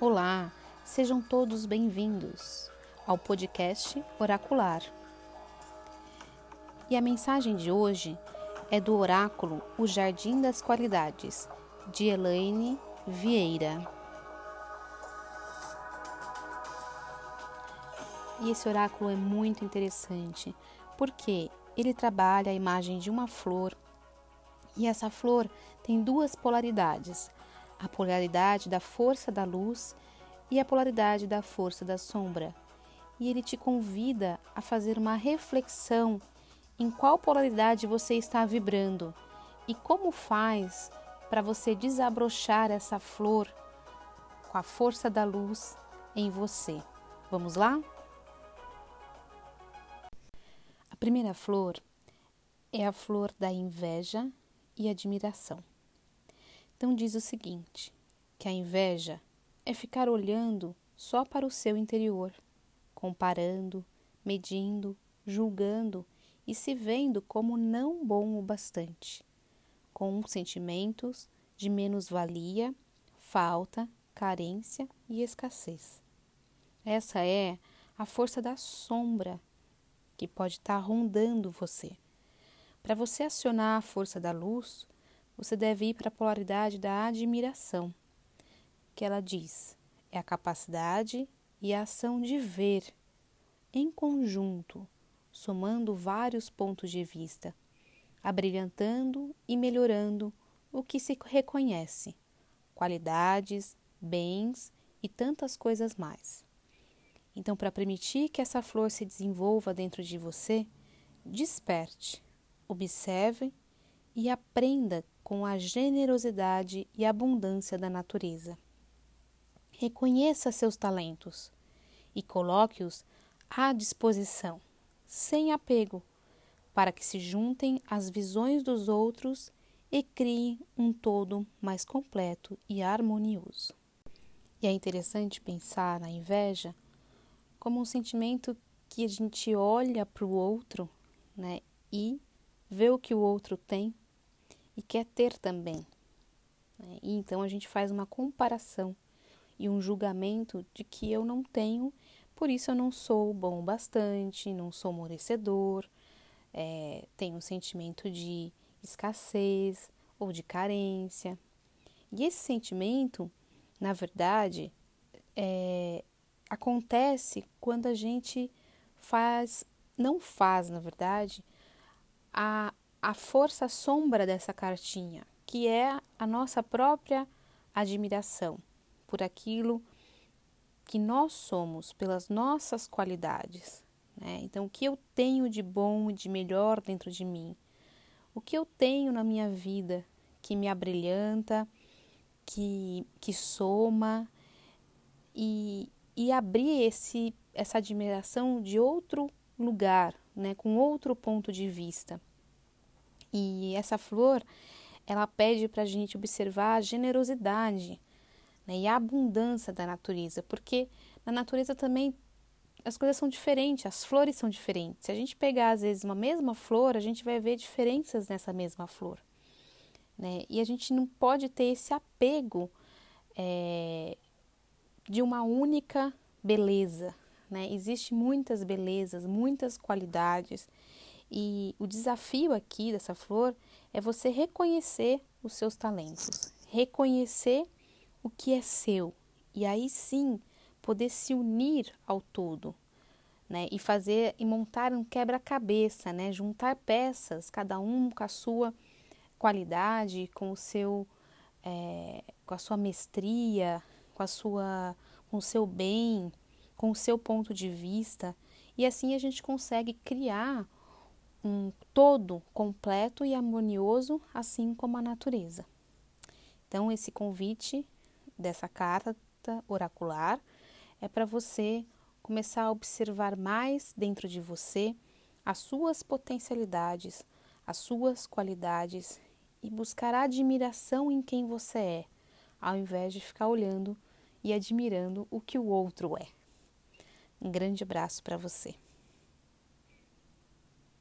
Olá, sejam todos bem-vindos ao podcast Oracular. E a mensagem de hoje é do oráculo O Jardim das Qualidades, de Elaine Vieira. E esse oráculo é muito interessante porque ele trabalha a imagem de uma flor e essa flor tem duas polaridades a polaridade da força da luz e a polaridade da força da sombra. E ele te convida a fazer uma reflexão em qual polaridade você está vibrando e como faz para você desabrochar essa flor com a força da luz em você. Vamos lá? A primeira flor é a flor da inveja e admiração. Então diz o seguinte: que a inveja é ficar olhando só para o seu interior, comparando, medindo, julgando e se vendo como não bom o bastante, com sentimentos de menos-valia, falta, carência e escassez. Essa é a força da sombra que pode estar rondando você. Para você acionar a força da luz, você deve ir para a polaridade da admiração, que ela diz é a capacidade e a ação de ver em conjunto, somando vários pontos de vista, abrilhantando e melhorando o que se reconhece, qualidades, bens e tantas coisas mais. Então, para permitir que essa flor se desenvolva dentro de você, desperte, observe e aprenda com a generosidade e abundância da natureza. Reconheça seus talentos e coloque-os à disposição, sem apego, para que se juntem às visões dos outros e criem um todo mais completo e harmonioso. E é interessante pensar na inveja como um sentimento que a gente olha para o outro né, e vê o que o outro tem e quer ter também. Né? E então a gente faz uma comparação e um julgamento de que eu não tenho, por isso eu não sou bom bastante, não sou merecedor, é, tenho um sentimento de escassez ou de carência. E esse sentimento, na verdade, é, acontece quando a gente faz, não faz, na verdade, a, a força sombra dessa cartinha, que é a nossa própria admiração por aquilo que nós somos, pelas nossas qualidades. Né? Então, o que eu tenho de bom e de melhor dentro de mim? O que eu tenho na minha vida que me abrilhanta, que, que soma e, e abrir esse, essa admiração de outro lugar, né? com outro ponto de vista. E essa flor, ela pede para a gente observar a generosidade né, e a abundância da natureza, porque na natureza também as coisas são diferentes, as flores são diferentes. Se a gente pegar, às vezes, uma mesma flor, a gente vai ver diferenças nessa mesma flor. Né? E a gente não pode ter esse apego é, de uma única beleza. Né? Existem muitas belezas, muitas qualidades e o desafio aqui dessa flor é você reconhecer os seus talentos, reconhecer o que é seu e aí sim poder se unir ao todo, né? E fazer e montar um quebra-cabeça, né? Juntar peças, cada um com a sua qualidade, com o seu, é, com a sua mestria, com a sua, com o seu bem, com o seu ponto de vista e assim a gente consegue criar um todo completo e harmonioso, assim como a natureza. Então, esse convite dessa carta oracular é para você começar a observar mais dentro de você as suas potencialidades, as suas qualidades e buscar admiração em quem você é, ao invés de ficar olhando e admirando o que o outro é. Um grande abraço para você.